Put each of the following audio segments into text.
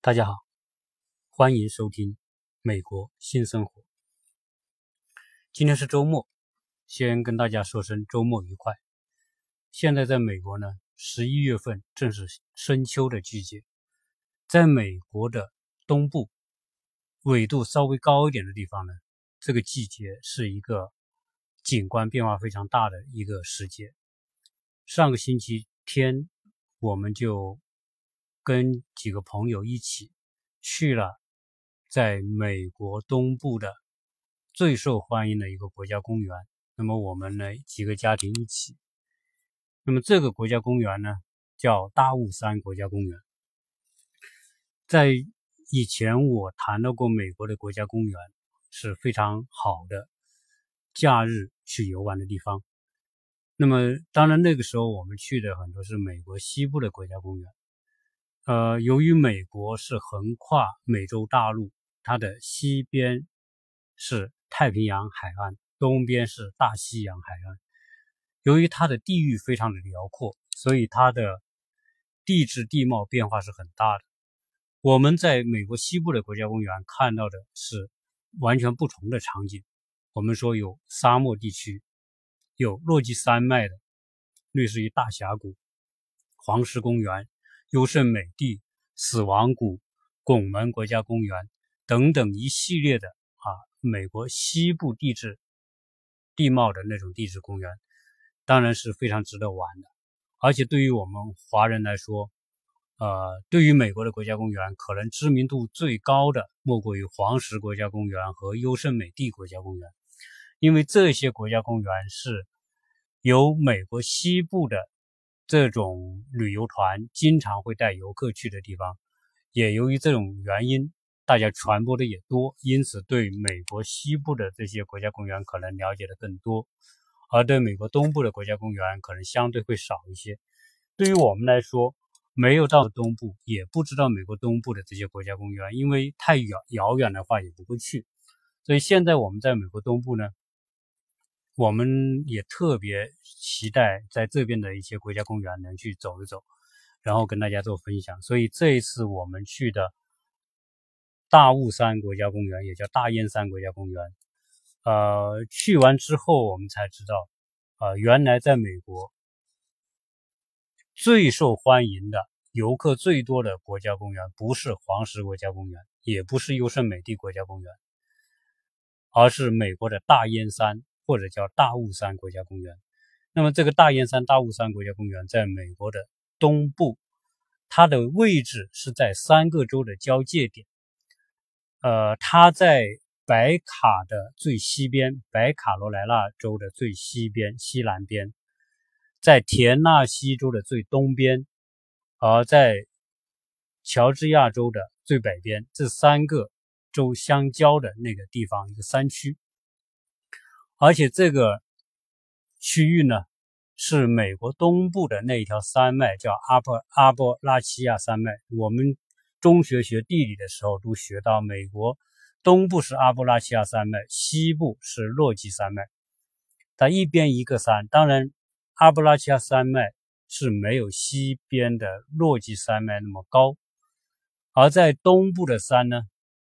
大家好，欢迎收听《美国新生活》。今天是周末，先跟大家说声周末愉快。现在在美国呢，十一月份正是深秋的季节，在美国的东部纬度稍微高一点的地方呢，这个季节是一个景观变化非常大的一个时节。上个星期天，我们就。跟几个朋友一起去了在美国东部的最受欢迎的一个国家公园。那么我们呢几个家庭一起。那么这个国家公园呢叫大雾山国家公园。在以前我谈到过美国的国家公园是非常好的假日去游玩的地方。那么当然那个时候我们去的很多是美国西部的国家公园。呃，由于美国是横跨美洲大陆，它的西边是太平洋海岸，东边是大西洋海岸。由于它的地域非常的辽阔，所以它的地质地貌变化是很大的。我们在美国西部的国家公园看到的是完全不同的场景。我们说有沙漠地区，有落基山脉的，类似于大峡谷、黄石公园。优胜美地、死亡谷、拱门国家公园等等一系列的啊，美国西部地质地貌的那种地质公园，当然是非常值得玩的。而且对于我们华人来说，呃，对于美国的国家公园，可能知名度最高的莫过于黄石国家公园和优胜美地国家公园，因为这些国家公园是由美国西部的。这种旅游团经常会带游客去的地方，也由于这种原因，大家传播的也多，因此对美国西部的这些国家公园可能了解的更多，而对美国东部的国家公园可能相对会少一些。对于我们来说，没有到东部，也不知道美国东部的这些国家公园，因为太遥遥远的话也不会去。所以现在我们在美国东部呢。我们也特别期待在这边的一些国家公园能去走一走，然后跟大家做分享。所以这一次我们去的大雾山国家公园，也叫大燕山国家公园，呃，去完之后我们才知道，呃，原来在美国最受欢迎的、游客最多的国家公园，不是黄石国家公园，也不是优胜美地国家公园，而是美国的大燕山。或者叫大雾山国家公园，那么这个大雁山大雾山国家公园在美国的东部，它的位置是在三个州的交界点。呃，它在白卡的最西边，白卡罗来纳州的最西边西南边，在田纳西州的最东边，而在乔治亚州的最北边，这三个州相交的那个地方，一个山区。而且这个区域呢，是美国东部的那一条山脉，叫阿波阿波拉契亚山脉。我们中学学地理的时候都学到，美国东部是阿波拉契亚山脉，西部是落基山脉。它一边一个山，当然阿波拉契亚山脉是没有西边的落基山脉那么高。而在东部的山呢，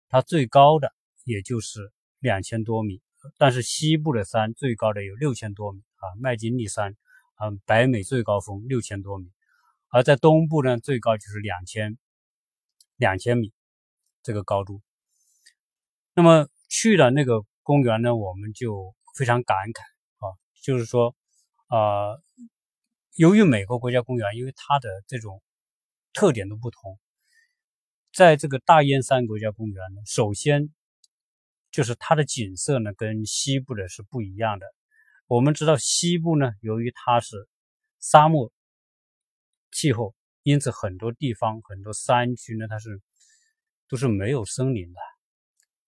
它最高的也就是两千多米。但是西部的山最高的有六千多米啊，麦金利山，嗯，北美最高峰六千多米，而在东部呢，最高就是两千两千米这个高度。那么去了那个公园呢，我们就非常感慨啊，就是说啊，由于美国国家公园，因为它的这种特点都不同，在这个大燕山国家公园呢，首先。就是它的景色呢，跟西部的是不一样的。我们知道西部呢，由于它是沙漠气候，因此很多地方很多山区呢，它是都是没有森林的，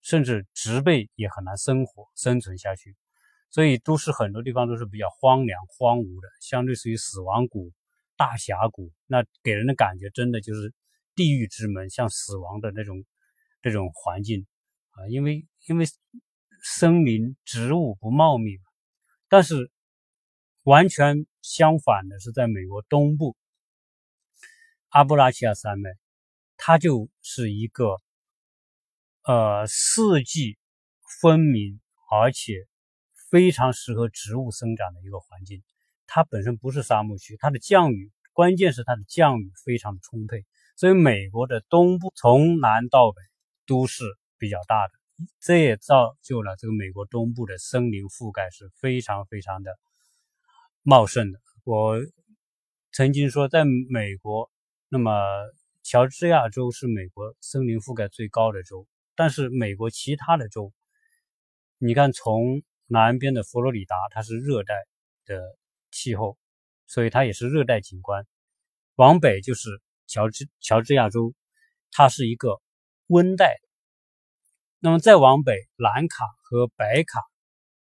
甚至植被也很难生活生存下去，所以都是很多地方都是比较荒凉荒芜的，相对属于死亡谷、大峡谷，那给人的感觉真的就是地狱之门，像死亡的那种这种环境。啊，因为因为森林植物不茂密嘛，但是完全相反的是，在美国东部阿布拉契亚山脉，它就是一个呃四季分明，而且非常适合植物生长的一个环境。它本身不是沙漠区，它的降雨关键是它的降雨非常充沛，所以美国的东部从南到北都是比较大的，这也造就了这个美国东部的森林覆盖是非常非常的茂盛的。我曾经说，在美国，那么乔治亚州是美国森林覆盖最高的州，但是美国其他的州，你看从南边的佛罗里达，它是热带的。气候，所以它也是热带景观。往北就是乔治乔治亚州，它是一个温带。那么再往北，蓝卡和白卡，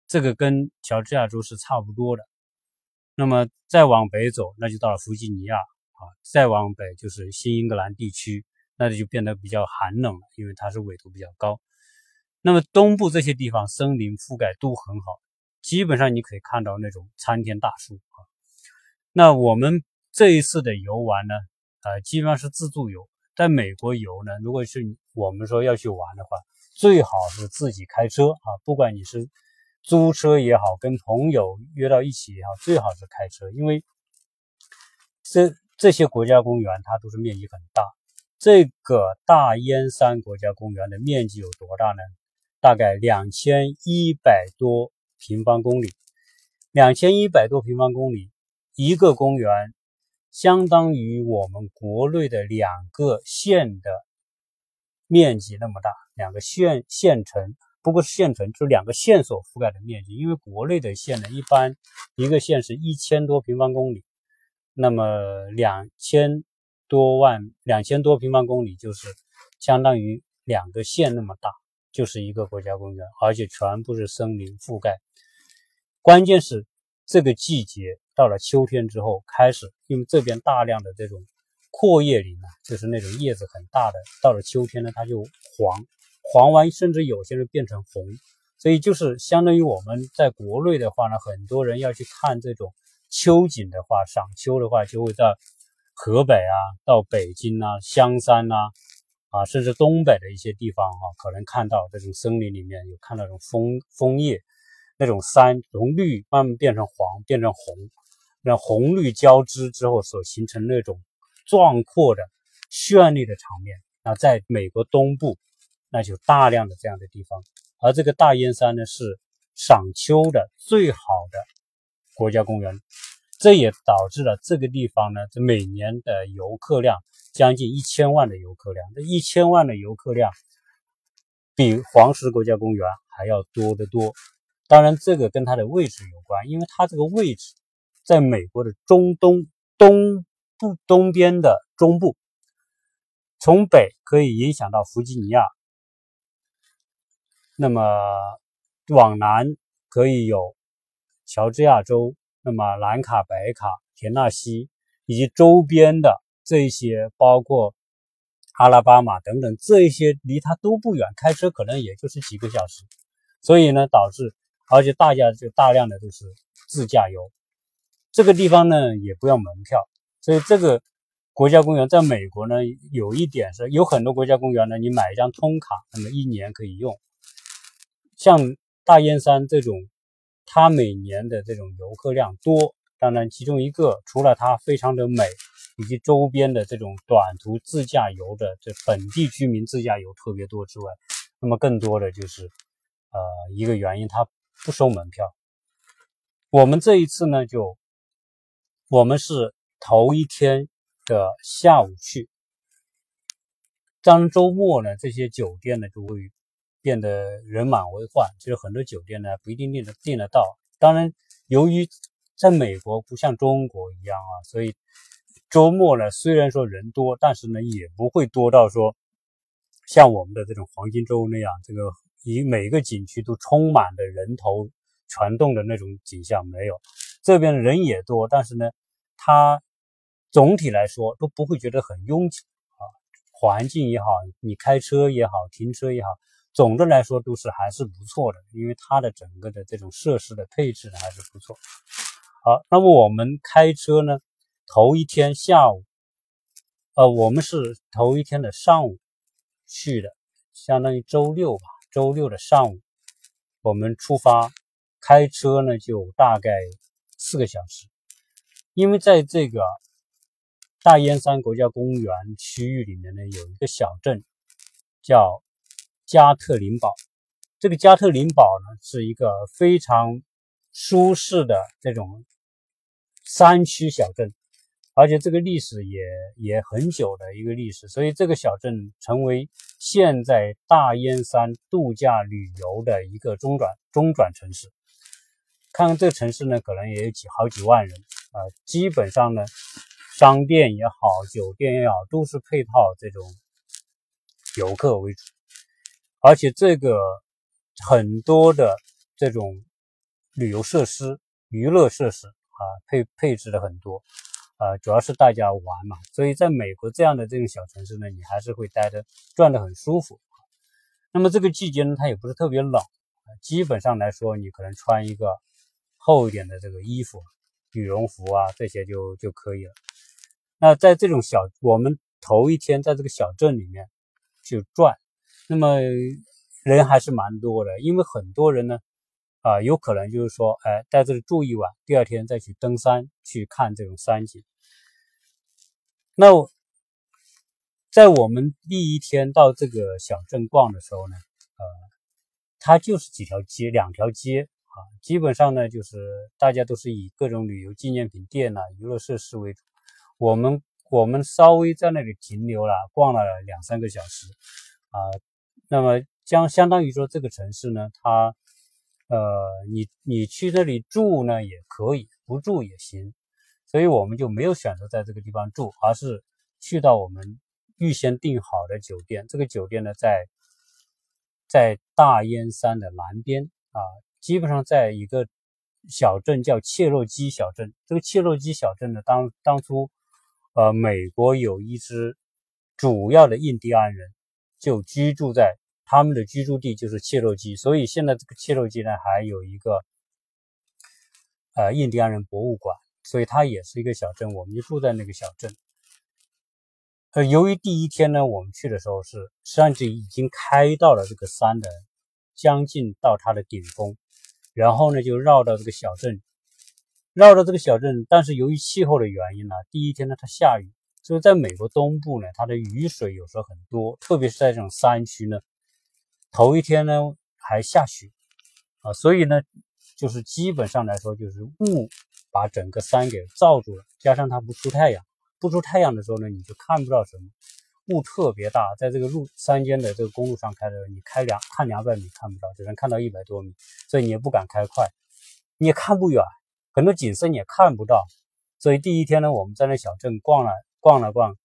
这个跟乔治亚州是差不多的。那么再往北走，那就到了弗吉尼亚啊。再往北就是新英格兰地区，那里就变得比较寒冷了，因为它是纬度比较高。那么东部这些地方森林覆盖都很好。基本上你可以看到那种参天大树啊。那我们这一次的游玩呢，呃，基本上是自助游。在美国游呢，如果是我们说要去玩的话，最好是自己开车啊。不管你是租车也好，跟朋友约到一起也好，最好是开车，因为这这些国家公园它都是面积很大。这个大燕山国家公园的面积有多大呢？大概两千一百多。平方公里，两千一百多平方公里，一个公园相当于我们国内的两个县的面积那么大，两个县县城，不过是县城，就是两个县所覆盖的面积。因为国内的县呢，一般一个县是一千多平方公里，那么两千多万两千多平方公里就是相当于两个县那么大，就是一个国家公园，而且全部是森林覆盖。关键是这个季节到了秋天之后开始，因为这边大量的这种阔叶林啊，就是那种叶子很大的，到了秋天呢，它就黄，黄完甚至有些人变成红，所以就是相当于我们在国内的话呢，很多人要去看这种秋景的话，赏秋的话，就会在河北啊，到北京啊、香山呐，啊，甚至东北的一些地方啊，可能看到这种森林里面有看到这种枫枫叶。那种山从绿慢慢变成黄，变成红，那红绿交织之后所形成那种壮阔的、绚丽的场面。那在美国东部，那就大量的这样的地方。而这个大燕山呢，是赏秋的最好的国家公园，这也导致了这个地方呢，这每年的游客量将近一千万的游客量。这一千万的游客量比黄石国家公园还要多得多。当然，这个跟它的位置有关，因为它这个位置在美国的中东东部东边的中部，从北可以影响到弗吉尼亚，那么往南可以有乔治亚州，那么兰卡、白卡、田纳西以及周边的这些，包括阿拉巴马等等，这一些离它都不远，开车可能也就是几个小时，所以呢，导致。而且大家就大量的都是自驾游，这个地方呢也不要门票，所以这个国家公园在美国呢有一点是有很多国家公园呢，你买一张通卡，那么一年可以用。像大燕山这种，它每年的这种游客量多，当然其中一个除了它非常的美，以及周边的这种短途自驾游的这本地居民自驾游特别多之外，那么更多的就是呃一个原因它。不收门票。我们这一次呢，就我们是头一天的下午去。当周末呢，这些酒店呢就会变得人满为患，就是很多酒店呢不一定订得订得到。当然，由于在美国不像中国一样啊，所以周末呢虽然说人多，但是呢也不会多到说像我们的这种黄金周那样这个。以每个景区都充满的人头攒动的那种景象没有，这边人也多，但是呢，它总体来说都不会觉得很拥挤啊。环境也好，你开车也好，停车也好，总的来说都是还是不错的，因为它的整个的这种设施的配置呢还是不错。好，那么我们开车呢，头一天下午呃，我们是头一天的上午去的，相当于周六吧，周六的上午我们出发，开车呢就大概四个小时，因为在这个大燕山国家公园区域里面呢，有一个小镇叫加特林堡。这个加特林堡呢，是一个非常舒适的这种山区小镇，而且这个历史也也很久的一个历史，所以这个小镇成为现在大燕山度假旅游的一个中转中转城市。看看这个城市呢，可能也有几好几万人啊，基本上呢，商店也好，酒店也好，都是配套这种游客为主，而且这个。很多的这种旅游设施、娱乐设施啊，配配置的很多，啊，主要是大家玩嘛。所以在美国这样的这种小城市呢，你还是会待着转的很舒服。那么这个季节呢，它也不是特别冷，基本上来说，你可能穿一个厚一点的这个衣服，羽绒服啊这些就就可以了。那在这种小，我们头一天在这个小镇里面就转，那么。人还是蛮多的，因为很多人呢，啊，有可能就是说，哎，在这里住一晚，第二天再去登山去看这种山景。那在我们第一天到这个小镇逛的时候呢，呃，它就是几条街，两条街啊，基本上呢就是大家都是以各种旅游纪念品店呐、娱乐设施为主。我们我们稍微在那里停留了，逛了两三个小时啊，那么。相相当于说，这个城市呢，它，呃，你你去那里住呢也可以，不住也行，所以我们就没有选择在这个地方住，而是去到我们预先订好的酒店。这个酒店呢，在在大燕山的南边啊，基本上在一个小镇叫切洛基小镇。这个切洛基小镇呢，当当初，呃，美国有一支主要的印第安人就居住在。他们的居住地就是切洛基，所以现在这个切洛基呢，还有一个呃印第安人博物馆，所以它也是一个小镇，我们就住在那个小镇。呃，由于第一天呢，我们去的时候是实际上就已经开到了这个山的将近到它的顶峰，然后呢就绕到这个小镇，绕到这个小镇，但是由于气候的原因呢，第一天呢它下雨，所以在美国东部呢，它的雨水有时候很多，特别是在这种山区呢。头一天呢还下雪啊，所以呢就是基本上来说就是雾把整个山给罩住了，加上它不出太阳，不出太阳的时候呢你就看不到什么，雾特别大，在这个路山间的这个公路上开的时候，你开两看两百米看不到，只能看到一百多米，所以你也不敢开快，你也看不远，很多景色你也看不到，所以第一天呢我们在那小镇逛了逛了逛，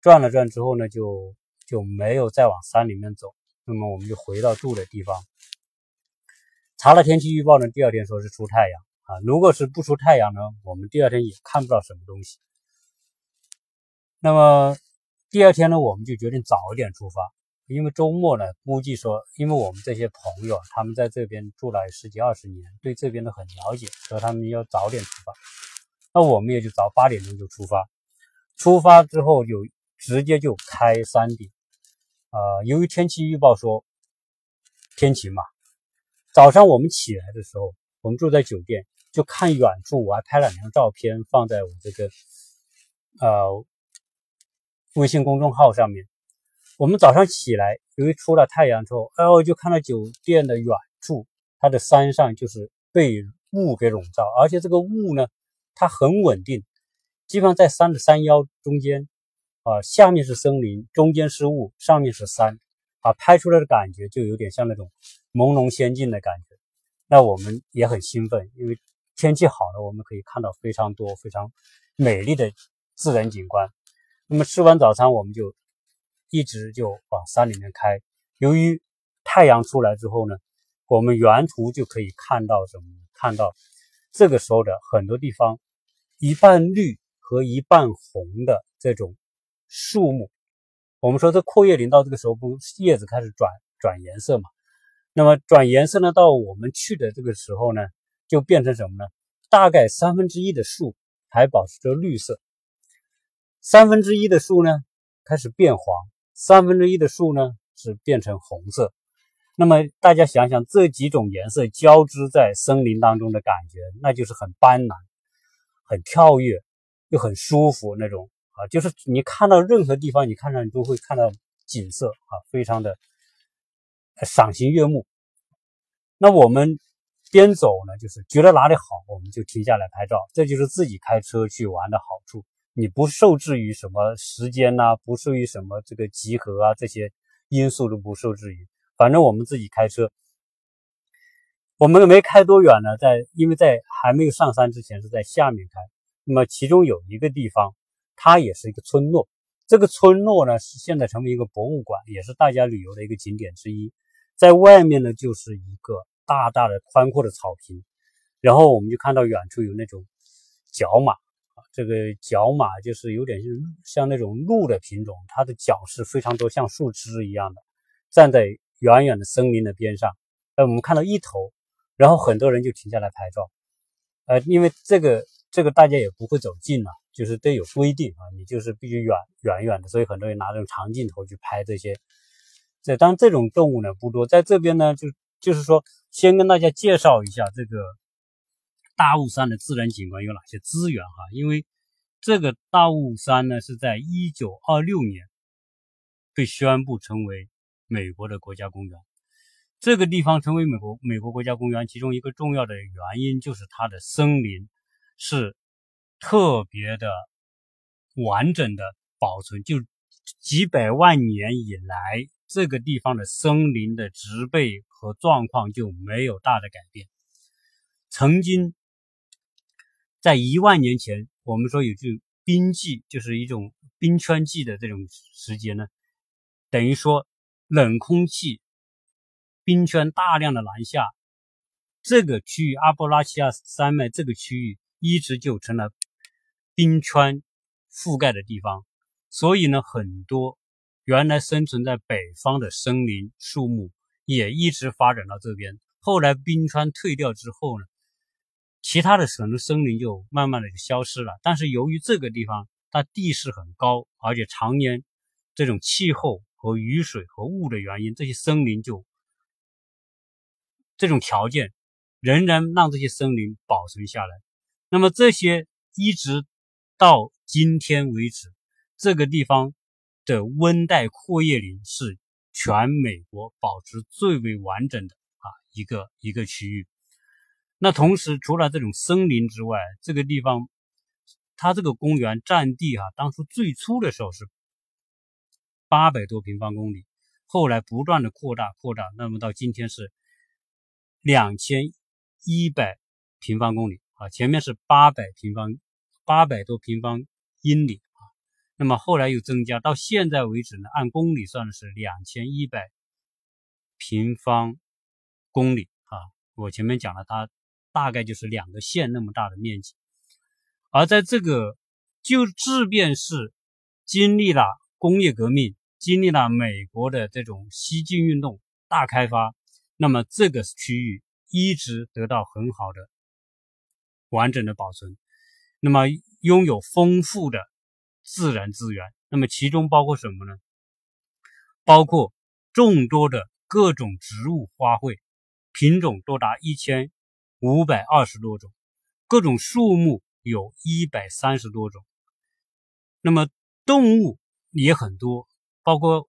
转了转之后呢就就没有再往山里面走。那么我们就回到住的地方，查了天气预报呢，第二天说是出太阳啊。如果是不出太阳呢，我们第二天也看不到什么东西。那么第二天呢，我们就决定早一点出发，因为周末呢，估计说，因为我们这些朋友他们在这边住了十几二十年，对这边都很了解，所以他们要早点出发。那我们也就早八点钟就出发，出发之后就直接就开山顶。呃，由于天气预报说天晴嘛，早上我们起来的时候，我们住在酒店，就看远处，我还拍了两张照片放在我这个呃微信公众号上面。我们早上起来，由于出了太阳之后，哎，我就看到酒店的远处，它的山上就是被雾给笼罩，而且这个雾呢，它很稳定，基本上在山的山腰中间。啊，下面是森林，中间是雾，上面是山，啊，拍出来的感觉就有点像那种朦胧仙境的感觉。那我们也很兴奋，因为天气好了，我们可以看到非常多非常美丽的自然景观。那么吃完早餐，我们就一直就往山里面开。由于太阳出来之后呢，我们沿途就可以看到什么？看到这个时候的很多地方，一半绿和一半红的这种。树木，我们说这阔叶林到这个时候不叶子开始转转颜色嘛？那么转颜色呢，到我们去的这个时候呢，就变成什么呢？大概三分之一的树还保持着绿色，三分之一的树呢开始变黄，三分之一的树呢是变成红色。那么大家想想，这几种颜色交织在森林当中的感觉，那就是很斑斓、很跳跃又很舒服那种啊！就是你看到任何地方，你看上你都会看到景色啊，非常的赏心悦目。那我们边走呢，就是觉得哪里好，我们就停下来拍照。这就是自己开车去玩的好处，你不受制于什么时间呐，不受于什么这个集合啊这些因素都不受制于。反正我们自己开车，我们没开多远呢，在因为在还没有上山之前是在下面开。那么其中有一个地方，它也是一个村落。这个村落呢是现在成为一个博物馆，也是大家旅游的一个景点之一。在外面呢就是一个大大的宽阔的草坪，然后我们就看到远处有那种角马，这个角马就是有点像那种鹿的品种，它的角是非常多，像树枝一样的，站在。远远的森林的边上，呃，我们看到一头，然后很多人就停下来拍照，呃，因为这个这个大家也不会走近了，就是都有规定啊，你就是必须远远远的，所以很多人拿这种长镜头去拍这些。这当这种动物呢不多，在这边呢就就是说，先跟大家介绍一下这个大雾山的自然景观有哪些资源哈，因为这个大雾山呢是在一九二六年被宣布成为。美国的国家公园，这个地方成为美国美国国家公园，其中一个重要的原因就是它的森林是特别的完整的保存，就几百万年以来，这个地方的森林的植被和状况就没有大的改变。曾经在一万年前，我们说有句冰季，就是一种冰川季的这种时节呢，等于说。冷空气、冰圈大量的南下，这个区域阿波拉契亚山脉这个区域一直就成了冰川覆盖的地方，所以呢，很多原来生存在北方的森林树木也一直发展到这边。后来冰川退掉之后呢，其他的省的森林就慢慢的就消失了。但是由于这个地方它地势很高，而且常年这种气候。和雨水和雾的原因，这些森林就这种条件仍然让这些森林保存下来。那么这些一直到今天为止，这个地方的温带阔叶林是全美国保持最为完整的啊一个一个区域。那同时，除了这种森林之外，这个地方它这个公园占地啊，当初最初的时候是。八百多平方公里，后来不断的扩大扩大，那么到今天是两千一百平方公里啊，前面是八百平方八百多平方英里啊，那么后来又增加，到现在为止呢，按公里算的是两千一百平方公里啊。我前面讲了，它大概就是两个县那么大的面积，而在这个就即便是经历了工业革命。经历了美国的这种西进运动大开发，那么这个区域一直得到很好的完整的保存，那么拥有丰富的自然资源，那么其中包括什么呢？包括众多的各种植物花卉品种多达一千五百二十多种，各种树木有一百三十多种，那么动物也很多。包括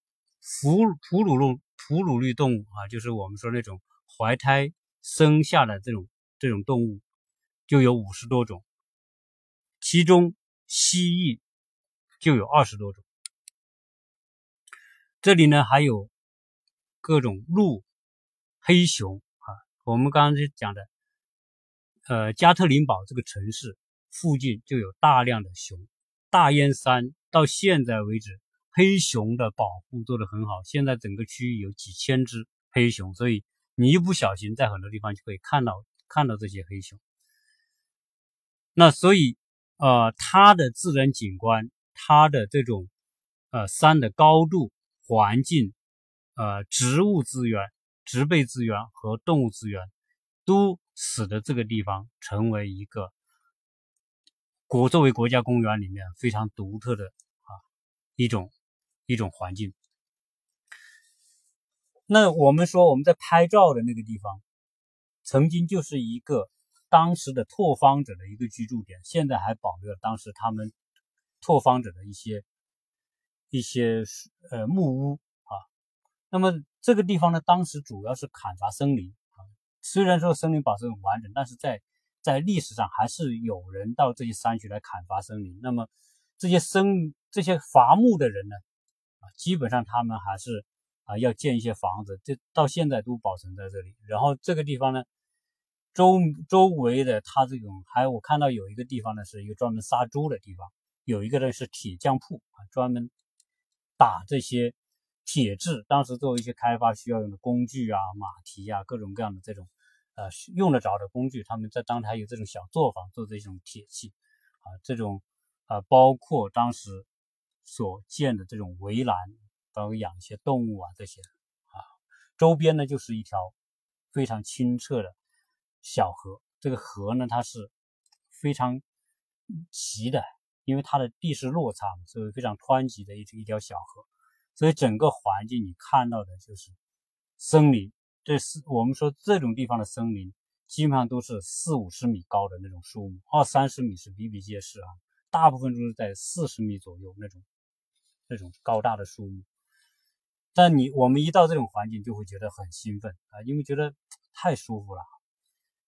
哺哺乳动哺乳类动物啊，就是我们说那种怀胎生下的这种这种动物，就有五十多种，其中蜥蜴就有二十多种。这里呢还有各种鹿、黑熊啊。我们刚才讲的，呃，加特林堡这个城市附近就有大量的熊。大燕山到现在为止。黑熊的保护做得很好，现在整个区域有几千只黑熊，所以你一不小心在很多地方就可以看到看到这些黑熊。那所以，呃，它的自然景观，它的这种呃山的高度、环境、呃植物资源、植被资源和动物资源，都使得这个地方成为一个国作为国家公园里面非常独特的啊一种一种环境。那我们说我们在拍照的那个地方，曾经就是一个当时的拓荒者的一个居住点，现在还保留了当时他们拓荒者的一些一些呃木屋啊。那么这个地方呢，当时主要是砍伐森林啊，虽然说森林保持很完整，但是在在历史上还是有人到这些山区来砍伐森林。那么这些森这些伐木的人呢，啊，基本上他们还是。啊，要建一些房子，这到现在都保存在这里。然后这个地方呢，周周围的它这种，还有我看到有一个地方呢，是一个专门杀猪的地方，有一个呢是铁匠铺啊，专门打这些铁质，当时作为一些开发需要用的工具啊、马蹄啊，各种各样的这种呃用得着的工具，他们在当时还有这种小作坊做这种铁器啊，这种啊，包括当时所建的这种围栏。包括养一些动物啊，这些啊，周边呢就是一条非常清澈的小河。这个河呢，它是非常急的，因为它的地势落差，所以非常湍急的一一条小河。所以整个环境你看到的就是森林。这是我们说这种地方的森林，基本上都是四五十米高的那种树木，二三十米是比比皆是啊。大部分都是在四十米左右那种那种高大的树木。但你我们一到这种环境就会觉得很兴奋啊，因为觉得太舒服了。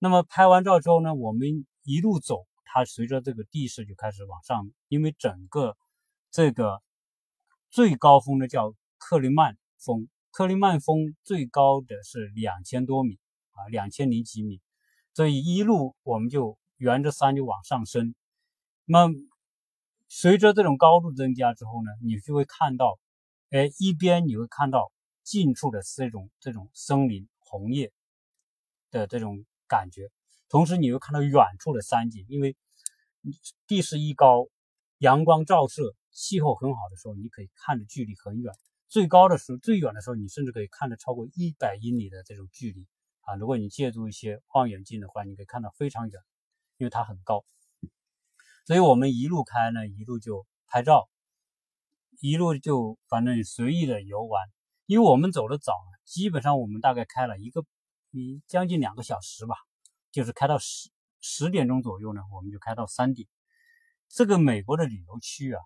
那么拍完照之后呢，我们一路走，它随着这个地势就开始往上，因为整个这个最高峰呢叫克林曼峰，克林曼峰最高的是两千多米啊，两千零几米，所以一路我们就沿着山就往上升。那随着这种高度增加之后呢，你就会看到。哎，一边你会看到近处的这种这种森林红叶的这种感觉，同时你又看到远处的山景，因为地势一高，阳光照射，气候很好的时候，你可以看的距离很远。最高的时候，最远的时候，你甚至可以看得超过一百英里的这种距离啊！如果你借助一些望远镜的话，你可以看到非常远，因为它很高。所以我们一路开呢，一路就拍照。一路就反正随意的游玩，因为我们走的早，基本上我们大概开了一个，你，将近两个小时吧，就是开到十十点钟左右呢，我们就开到山顶。这个美国的旅游区啊，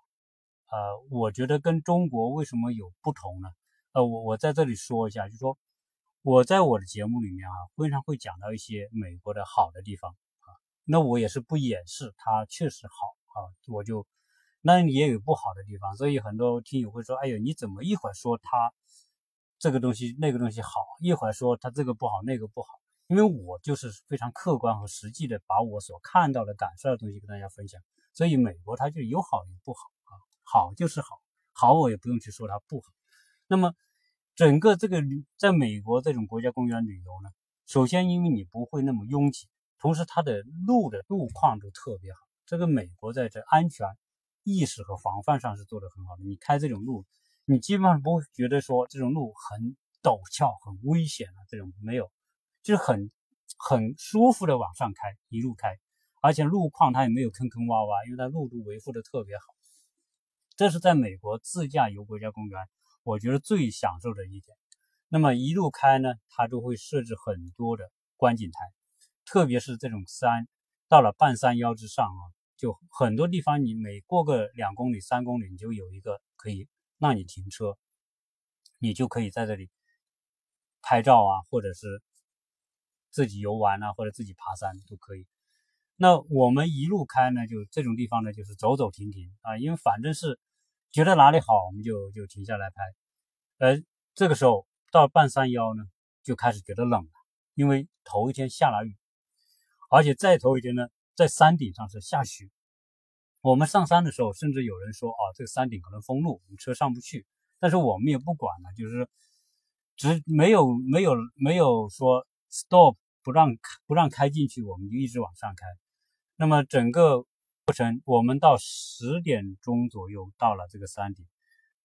呃，我觉得跟中国为什么有不同呢？呃，我我在这里说一下，就说我在我的节目里面啊，经常会讲到一些美国的好的地方啊，那我也是不掩饰它确实好啊，我就。那也有不好的地方，所以很多听友会说：“哎呦，你怎么一会儿说它这个东西那个东西好，一会儿说他这个不好那个不好？”因为我就是非常客观和实际的把我所看到的、感受的东西跟大家分享。所以美国它就有好有不好啊，好就是好，好我也不用去说它不好。那么整个这个在美国这种国家公园旅游呢，首先因为你不会那么拥挤，同时它的路的路况都特别好。这个美国在这安全。意识和防范上是做得很好的。你开这种路，你基本上不会觉得说这种路很陡峭、很危险啊，这种没有，就是很很舒服的往上开，一路开，而且路况它也没有坑坑洼洼，因为它路都维护的特别好。这是在美国自驾游国家公园，我觉得最享受的一点。那么一路开呢，它都会设置很多的观景台，特别是这种山到了半山腰之上啊。就很多地方，你每过个两公里、三公里，你就有一个可以让你停车，你就可以在这里拍照啊，或者是自己游玩啊，或者自己爬山都可以。那我们一路开呢，就这种地方呢，就是走走停停啊，因为反正是觉得哪里好，我们就就停下来拍。而这个时候到半山腰呢，就开始觉得冷了，因为头一天下了雨，而且再头一天呢。在山顶上是下雪，我们上山的时候，甚至有人说：“啊，这个山顶可能封路，我们车上不去。”但是我们也不管了，就是只没有没有没有说 stop 不让不让开进去，我们就一直往上开。那么整个过程，我们到十点钟左右到了这个山顶。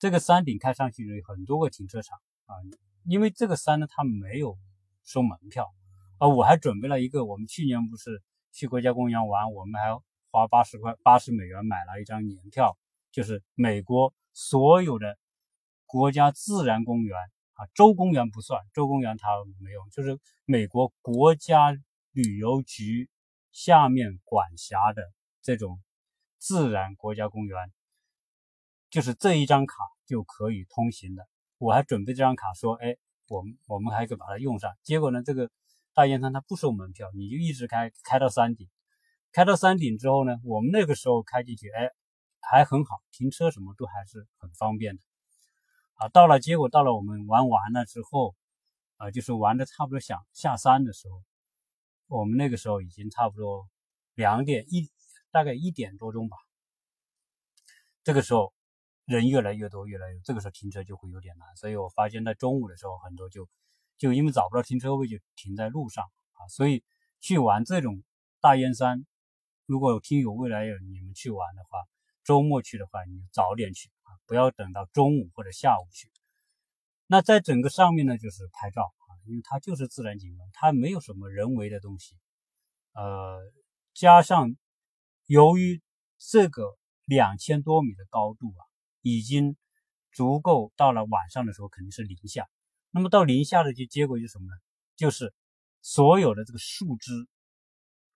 这个山顶开上去有很多个停车场啊，因为这个山呢，它没有收门票啊。我还准备了一个，我们去年不是。去国家公园玩，我们还花八十块八十美元买了一张年票就是美国所有的国家自然公园啊，州公园不算，州公园它没有，就是美国国家旅游局下面管辖的这种自然国家公园，就是这一张卡就可以通行的。我还准备这张卡，说，哎，我们我们还可以把它用上。结果呢，这个大雁山它不收门票，你就一直开开到山顶。开到山顶之后呢，我们那个时候开进去，哎，还很好，停车什么都还是很方便的。啊，到了，结果到了我们玩完了之后，啊，就是玩的差不多想下山的时候，我们那个时候已经差不多两点一，大概一点多钟吧。这个时候人越来越多，越来越，这个时候停车就会有点难。所以我发现，在中午的时候，很多就就因为找不到停车位，就停在路上啊。所以去玩这种大燕山。如果听友未来有你们去玩的话，周末去的话，你就早点去啊，不要等到中午或者下午去。那在整个上面呢，就是拍照啊，因为它就是自然景观，它没有什么人为的东西。呃，加上由于这个两千多米的高度啊，已经足够到了晚上的时候肯定是零下。那么到零下的就结果就是什么呢？就是所有的这个树枝、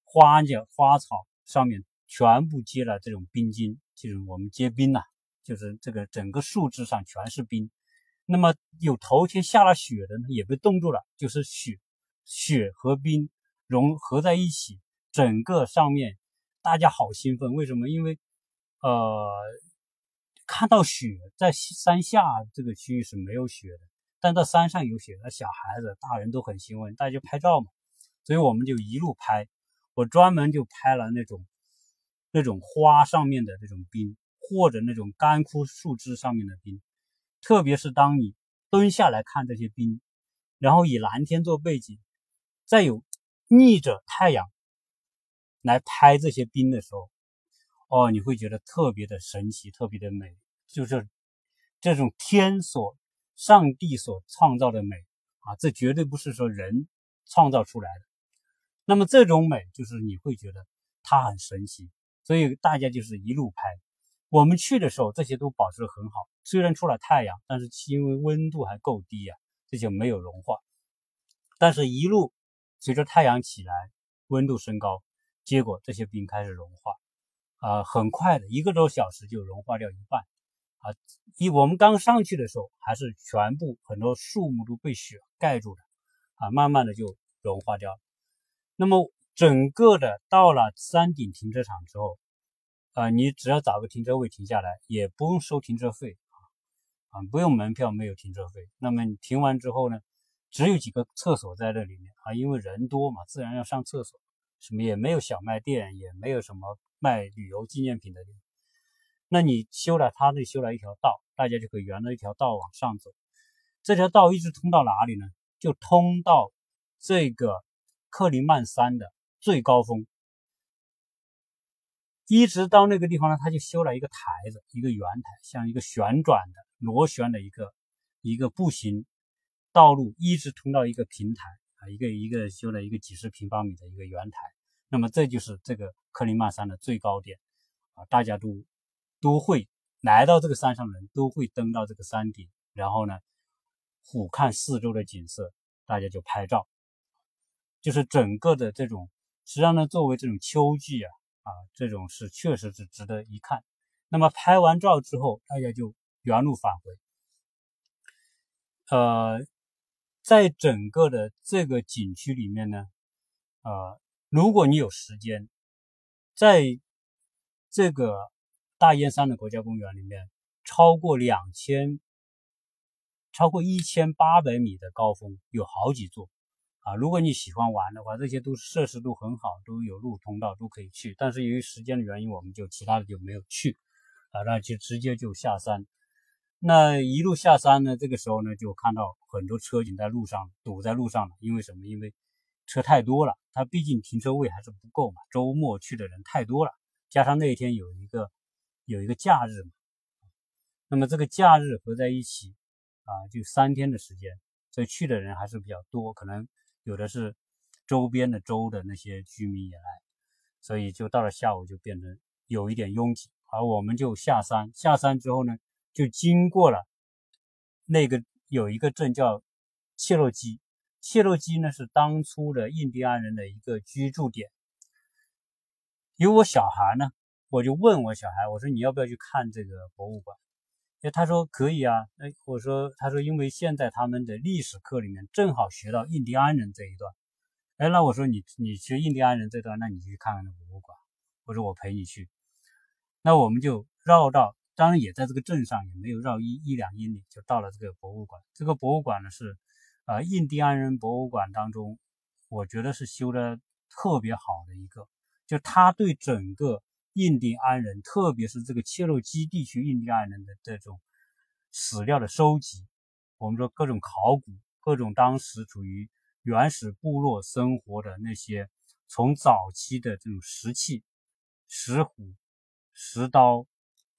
花鸟、花草。上面全部结了这种冰晶，就是我们结冰呐，就是这个整个树枝上全是冰。那么有头天下了雪的呢，也被冻住了，就是雪，雪和冰融合在一起，整个上面大家好兴奋。为什么？因为呃，看到雪在山下这个区域是没有雪的，但到山上有雪，那小孩子、大人都很兴奋，大家就拍照嘛，所以我们就一路拍。我专门就拍了那种那种花上面的这种冰，或者那种干枯树枝上面的冰，特别是当你蹲下来看这些冰，然后以蓝天做背景，再有逆着太阳来拍这些冰的时候，哦，你会觉得特别的神奇，特别的美，就是这种天所上帝所创造的美啊，这绝对不是说人创造出来的。那么这种美就是你会觉得它很神奇，所以大家就是一路拍。我们去的时候这些都保持得很好，虽然出了太阳，但是因为温度还够低啊，这就没有融化。但是，一路随着太阳起来，温度升高，结果这些冰开始融化，啊，很快的一个多小时就融化掉一半。啊，一我们刚上去的时候还是全部很多树木都被雪盖住了，啊，慢慢的就融化掉了。那么整个的到了山顶停车场之后，啊，你只要找个停车位停下来，也不用收停车费啊，啊，不用门票，没有停车费。那么你停完之后呢，只有几个厕所在这里面啊，因为人多嘛，自然要上厕所。什么也没有小卖店，也没有什么卖旅游纪念品的地方。那你修了，他那修了一条道，大家就可以沿着一条道往上走。这条道一直通到哪里呢？就通到这个。克林曼山的最高峰，一直到那个地方呢，他就修了一个台子，一个圆台，像一个旋转的螺旋的一个一个步行道路，一直通到一个平台啊，一个一个修了一个几十平方米的一个圆台。那么这就是这个克林曼山的最高点啊，大家都都会来到这个山上，人都会登到这个山顶，然后呢，俯瞰四周的景色，大家就拍照。就是整个的这种，实际上呢，作为这种秋季啊，啊，这种是确实是值得一看。那么拍完照之后，大家就原路返回。呃，在整个的这个景区里面呢，呃，如果你有时间，在这个大燕山的国家公园里面，超过两千、超过一千八百米的高峰有好几座。啊，如果你喜欢玩的话，这些都设施都很好，都有路通道，都可以去。但是由于时间的原因，我们就其他的就没有去，啊，那就直接就下山。那一路下山呢，这个时候呢，就看到很多车已经在路上堵在路上了。因为什么？因为车太多了，它毕竟停车位还是不够嘛。周末去的人太多了，加上那一天有一个有一个假日嘛，那么这个假日合在一起，啊，就三天的时间，所以去的人还是比较多，可能。有的是周边的州的那些居民也来，所以就到了下午就变成有一点拥挤而我们就下山，下山之后呢，就经过了那个有一个镇叫切洛基，切洛基呢是当初的印第安人的一个居住点。有我小孩呢，我就问我小孩，我说你要不要去看这个博物馆？他说可以啊。哎，我说，他说因为现在他们的历史课里面正好学到印第安人这一段。哎，那我说你你学印第安人这段，那你去看看那博物馆。我说我陪你去。那我们就绕到，当然也在这个镇上，也没有绕一一两英里，就到了这个博物馆。这个博物馆呢是，呃，印第安人博物馆当中，我觉得是修的特别好的一个，就他对整个印第安人，特别是这个切洛基地区印第安人的这种史料的收集，我们说各种考古，各种当时处于。原始部落生活的那些，从早期的这种石器、石斧、石刀、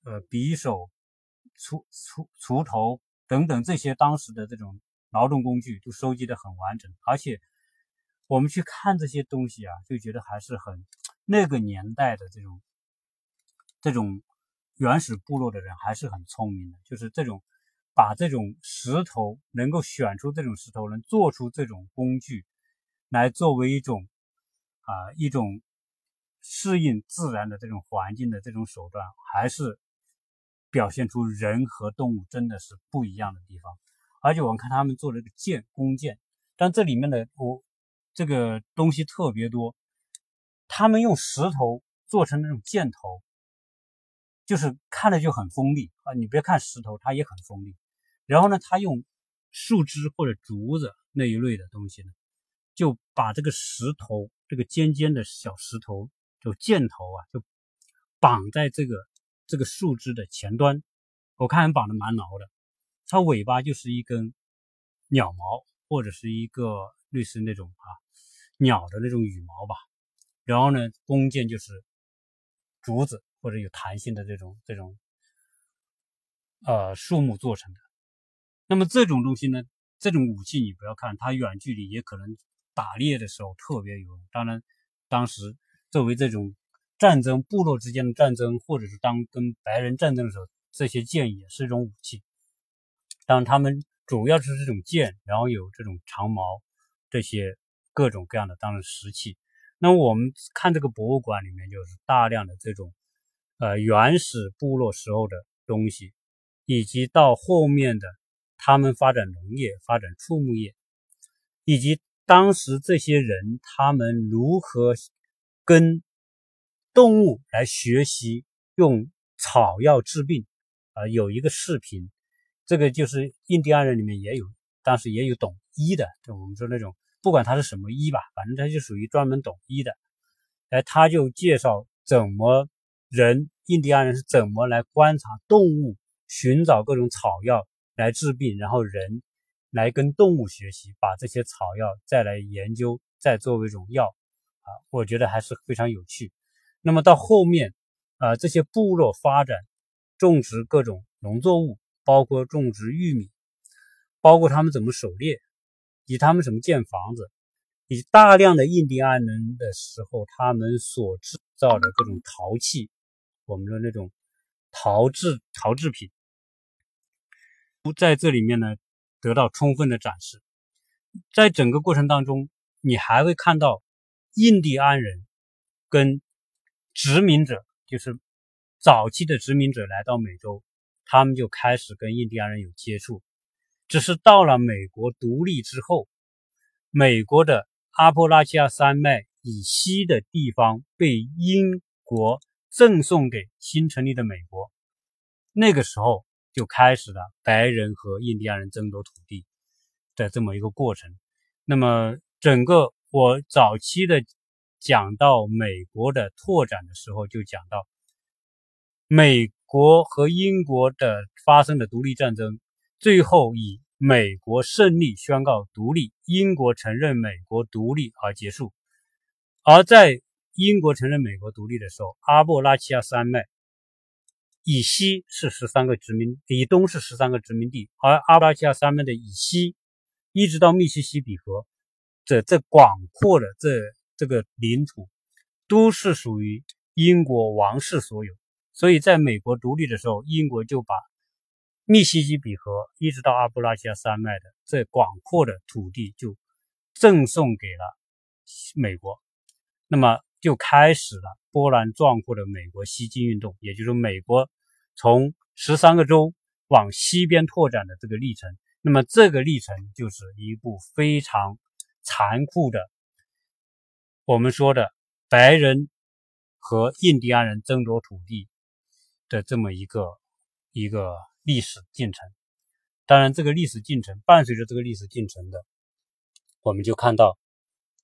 呃匕首、锄锄锄头等等这些当时的这种劳动工具都收集的很完整，而且我们去看这些东西啊，就觉得还是很那个年代的这种这种原始部落的人还是很聪明的，就是这种。把这种石头能够选出这种石头，能做出这种工具，来作为一种啊一种适应自然的这种环境的这种手段，还是表现出人和动物真的是不一样的地方。而且我们看他们做这个剑弓箭，但这里面的我这个东西特别多，他们用石头做成那种箭头，就是看着就很锋利啊！你别看石头，它也很锋利。然后呢，他用树枝或者竹子那一类的东西呢，就把这个石头，这个尖尖的小石头，就箭头啊，就绑在这个这个树枝的前端。我看绑的蛮牢的。它尾巴就是一根鸟毛，或者是一个类似那种啊鸟的那种羽毛吧。然后呢，弓箭就是竹子或者有弹性的这种这种呃树木做成的。那么这种东西呢，这种武器你不要看它远距离也可能打猎的时候特别有用。当然，当时作为这种战争部落之间的战争，或者是当跟白人战争的时候，这些剑也是一种武器。当然，他们主要是这种剑，然后有这种长矛，这些各种各样的当然石器。那我们看这个博物馆里面就是大量的这种呃原始部落时候的东西，以及到后面的。他们发展农业、发展畜牧业，以及当时这些人他们如何跟动物来学习用草药治病啊，有一个视频，这个就是印第安人里面也有，当时也有懂医的，就我们说那种不管他是什么医吧，反正他就属于专门懂医的。哎，他就介绍怎么人印第安人是怎么来观察动物，寻找各种草药。来治病，然后人来跟动物学习，把这些草药再来研究，再作为一种药啊，我觉得还是非常有趣。那么到后面啊，这些部落发展种植各种农作物，包括种植玉米，包括他们怎么狩猎，以他们怎么建房子，以大量的印第安人的时候，他们所制造的各种陶器，我们的那种陶制陶制品。不在这里面呢，得到充分的展示。在整个过程当中，你还会看到印第安人跟殖民者，就是早期的殖民者来到美洲，他们就开始跟印第安人有接触。只是到了美国独立之后，美国的阿波拉契亚山脉以西的地方被英国赠送给新成立的美国，那个时候。就开始了白人和印第安人争夺土地的这么一个过程。那么，整个我早期的讲到美国的拓展的时候，就讲到美国和英国的发生的独立战争，最后以美国胜利宣告独立，英国承认美国独立而结束。而在英国承认美国独立的时候，阿布拉契亚山脉。以西是十三个殖民，以东是十三个殖民地，而阿巴契亚山脉的以西，一直到密西西比河，这这广阔的这这个领土，都是属于英国王室所有。所以在美国独立的时候，英国就把密西西比河一直到阿布拉契亚山脉的这广阔的土地就赠送给了美国，那么就开始了波澜壮阔的美国西进运动，也就是美国从十三个州往西边拓展的这个历程。那么这个历程就是一部非常残酷的，我们说的白人和印第安人争夺土地的这么一个一个历史进程。当然，这个历史进程伴随着这个历史进程的，我们就看到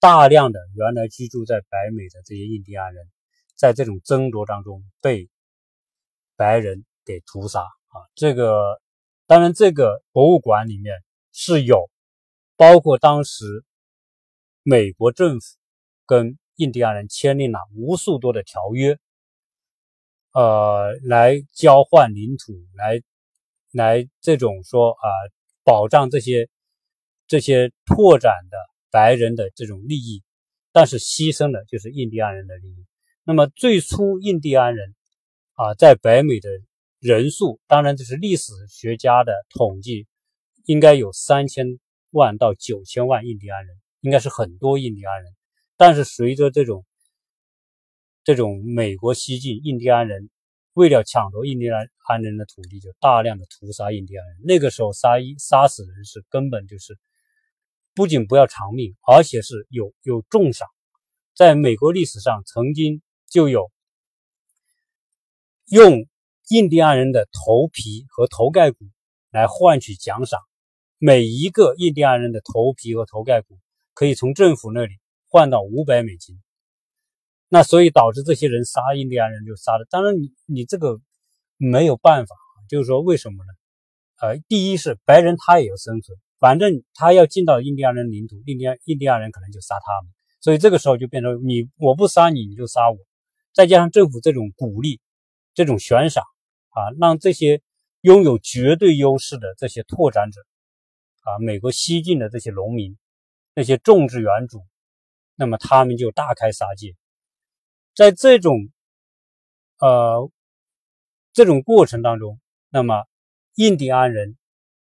大量的原来居住在北美的这些印第安人，在这种争夺当中被白人给屠杀啊，这个。当然，这个博物馆里面是有包括当时美国政府跟印第安人签订了无数多的条约，呃，来交换领土，来来这种说啊，保障这些这些拓展的白人的这种利益，但是牺牲的就是印第安人的利益。那么最初印第安人啊，在北美的。人数当然这是历史学家的统计，应该有三千万到九千万印第安人，应该是很多印第安人。但是随着这种这种美国西进，印第安人为了抢夺印第安安人的土地，就大量的屠杀印第安人。那个时候杀一杀死人是根本就是不仅不要偿命，而且是有有重赏。在美国历史上曾经就有用。印第安人的头皮和头盖骨来换取奖赏，每一个印第安人的头皮和头盖骨可以从政府那里换到五百美金。那所以导致这些人杀印第安人就杀的。当然，你你这个没有办法，就是说为什么呢？呃，第一是白人他也有生存，反正他要进到印第安人领土，印第安印第安人可能就杀他们。所以这个时候就变成你我不杀你，你就杀我。再加上政府这种鼓励，这种悬赏。啊，让这些拥有绝对优势的这些拓展者，啊，美国西进的这些农民，那些种植园主，那么他们就大开杀戒。在这种，呃，这种过程当中，那么印第安人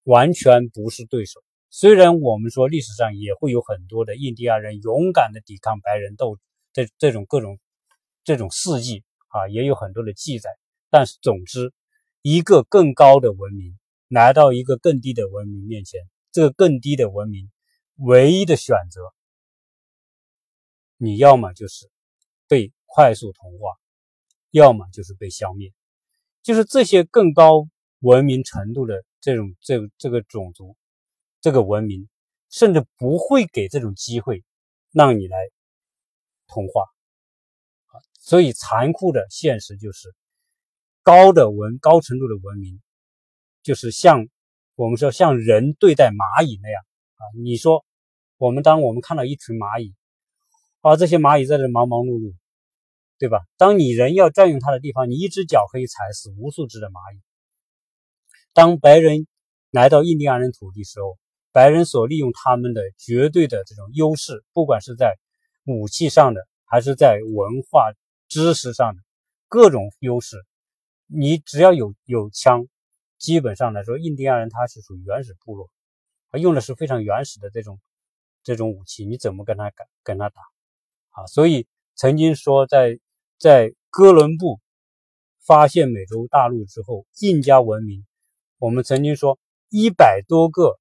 完全不是对手。虽然我们说历史上也会有很多的印第安人勇敢的抵抗白人斗这这种各种这种事迹啊，也有很多的记载，但是总之。一个更高的文明来到一个更低的文明面前，这个更低的文明唯一的选择，你要么就是被快速同化，要么就是被消灭。就是这些更高文明程度的这种这这个种族，这个文明，甚至不会给这种机会让你来同化啊！所以残酷的现实就是。高的文高程度的文明，就是像我们说像人对待蚂蚁那样啊。你说我们当我们看到一群蚂蚁啊，这些蚂蚁在这忙忙碌碌，对吧？当你人要占用它的地方，你一只脚可以踩死无数只的蚂蚁。当白人来到印第安人土地时候，白人所利用他们的绝对的这种优势，不管是在武器上的，还是在文化知识上的各种优势。你只要有有枪，基本上来说，印第安人他是属于原始部落，他用的是非常原始的这种这种武器，你怎么跟他跟跟他打啊？所以曾经说，在在哥伦布发现美洲大陆之后，印加文明，我们曾经说一百多个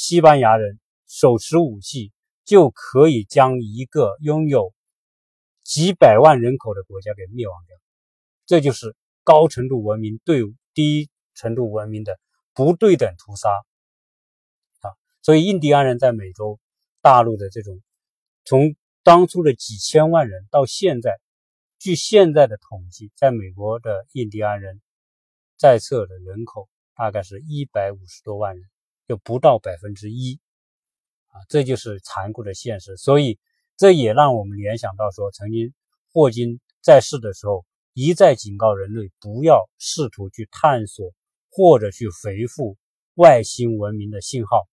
西班牙人手持武器就可以将一个拥有几百万人口的国家给灭亡掉，这就是。高程度文明对低程度文明的不对等屠杀啊，所以印第安人在美洲大陆的这种，从当初的几千万人到现在，据现在的统计，在美国的印第安人在册的人口大概是一百五十多万人，就不到百分之一啊，这就是残酷的现实。所以这也让我们联想到说，曾经霍金在世的时候。一再警告人类不要试图去探索或者去回复外星文明的信号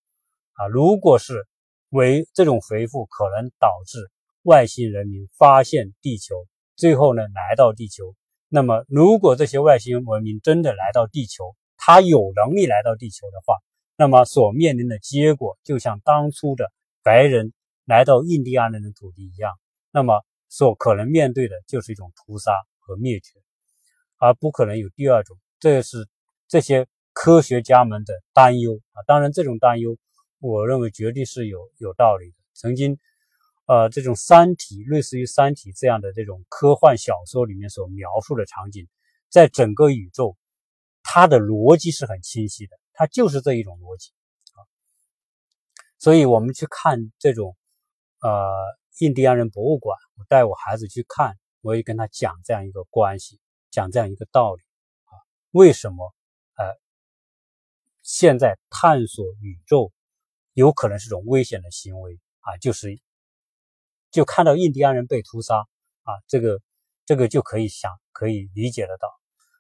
啊！如果是为这种回复，可能导致外星人民发现地球，最后呢来到地球那么，如果这些外星文明真的来到地球，它有能力来到地球的话，那么所面临的结果就像当初的白人来到印第安人的土地一样，那么所可能面对的就是一种屠杀和灭绝，而不可能有第二种。这是这些科学家们的担忧啊！当然，这种担忧，我认为绝对是有有道理的。曾经。呃，这种《三体》类似于《三体》这样的这种科幻小说里面所描述的场景，在整个宇宙，它的逻辑是很清晰的，它就是这一种逻辑啊。所以，我们去看这种呃印第安人博物馆，我带我孩子去看，我也跟他讲这样一个关系，讲这样一个道理啊。为什么呃现在探索宇宙有可能是种危险的行为啊？就是。就看到印第安人被屠杀啊，这个这个就可以想可以理解得到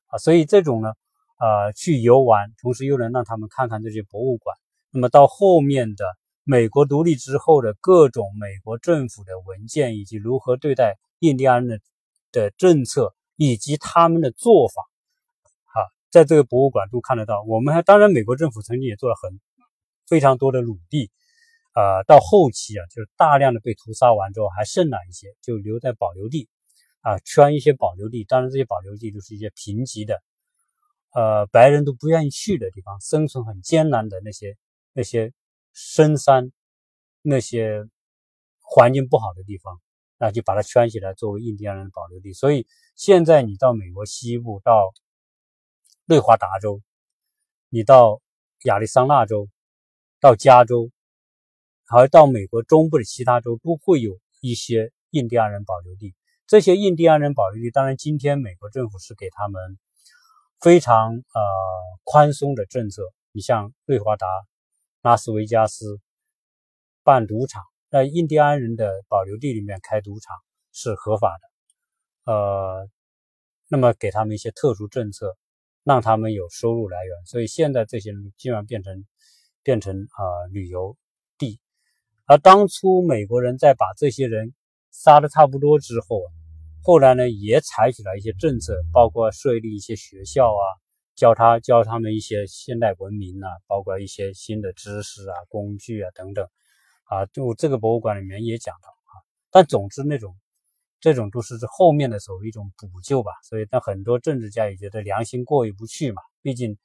啊，所以这种呢，呃，去游玩，同时又能让他们看看这些博物馆。那么到后面的美国独立之后的各种美国政府的文件，以及如何对待印第安人的的政策以及他们的做法，啊，在这个博物馆都看得到。我们还当然，美国政府曾经也做了很非常多的努力。呃，到后期啊，就是大量的被屠杀完之后，还剩了一些，就留在保留地，啊，圈一些保留地。当然，这些保留地都是一些贫瘠的，呃，白人都不愿意去的地方，生存很艰难的那些那些深山，那些环境不好的地方，那就把它圈起来作为印第安人的保留地。所以现在你到美国西部，到内华达州，你到亚利桑那州，到加州。而到美国中部的其他州都会有一些印第安人保留地。这些印第安人保留地，当然今天美国政府是给他们非常呃宽松的政策。你像内华达、拉斯维加斯办赌场，在印第安人的保留地里面开赌场是合法的。呃，那么给他们一些特殊政策，让他们有收入来源。所以现在这些人基本上变成变成啊旅游地。而当初美国人在把这些人杀的差不多之后，后来呢也采取了一些政策，包括设立一些学校啊，教他教他们一些现代文明啊，包括一些新的知识啊、工具啊等等，啊，就这个博物馆里面也讲到啊。但总之那种这种都是后面的所谓一种补救吧。所以，但很多政治家也觉得良心过意不去嘛，毕竟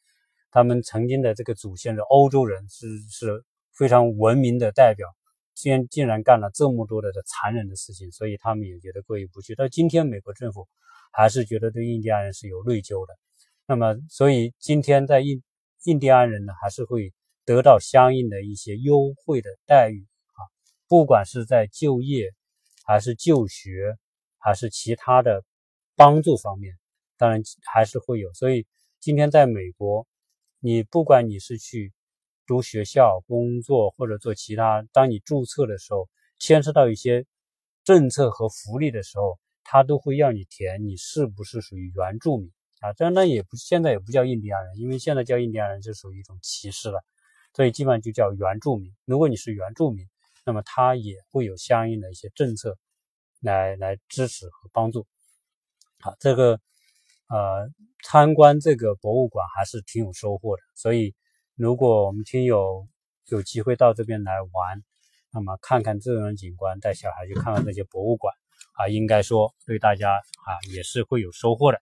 他们曾经的这个祖先是欧洲人是是非常文明的代表。竟竟然干了这么多的的残忍的事情，所以他们也觉得过意不去。到今天，美国政府还是觉得对印第安人是有内疚的。那么，所以今天在印印第安人呢，还是会得到相应的一些优惠的待遇啊，不管是在就业，还是就学，还是其他的帮助方面，当然还是会有。所以今天在美国，你不管你是去。读学校、工作或者做其他，当你注册的时候，牵涉到一些政策和福利的时候，他都会要你填你是不是属于原住民啊？这然也不现在也不叫印第安人，因为现在叫印第安人就属于一种歧视了，所以基本上就叫原住民。如果你是原住民，那么他也会有相应的一些政策来来支持和帮助。好，这个呃参观这个博物馆还是挺有收获的，所以。如果我们听友有机会到这边来玩，那么看看自然景观，带小孩去看看这些博物馆啊，应该说对大家啊也是会有收获的。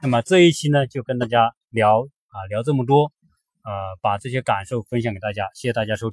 那么这一期呢，就跟大家聊啊聊这么多，呃，把这些感受分享给大家，谢谢大家收听。